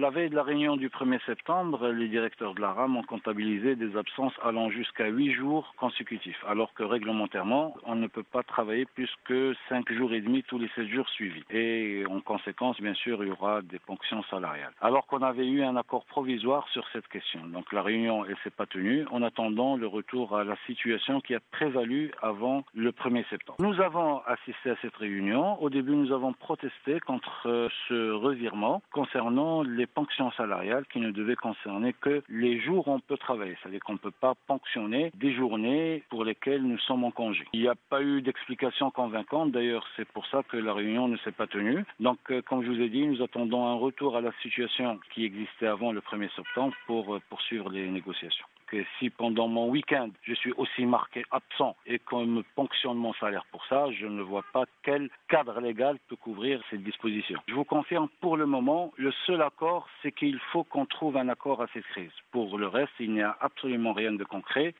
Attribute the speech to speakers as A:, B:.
A: La veille de la réunion du 1er septembre, les directeurs de la RAM ont comptabilisé des absences allant jusqu'à 8 jours consécutifs, alors que réglementairement, on ne peut pas travailler plus que 5 jours et demi tous les 7 jours suivis. Conséquence, bien sûr, il y aura des ponctions salariales. Alors qu'on avait eu un accord provisoire sur cette question. Donc la réunion, elle s'est pas tenue en attendant le retour à la situation qui a prévalu avant le 1er septembre. Nous avons assisté à cette réunion. Au début, nous avons protesté contre euh, ce revirement concernant les ponctions salariales qui ne devaient concerner que les jours où on peut travailler. C'est-à-dire qu'on ne peut pas ponctionner des journées pour lesquelles nous sommes en congé. Il n'y a pas eu d'explication convaincante. D'ailleurs, c'est pour ça que la réunion ne s'est pas tenue. Donc, comme je vous ai dit, nous attendons un retour à la situation qui existait avant le 1er septembre pour euh, poursuivre les négociations si pendant mon week-end je suis aussi marqué absent et qu'on me ponctionne mon salaire pour ça, je ne vois pas quel cadre légal peut couvrir cette disposition. Je vous confirme, pour le moment, le seul accord, c'est qu'il faut qu'on trouve un accord à cette crise. Pour le reste, il n'y a absolument rien de concret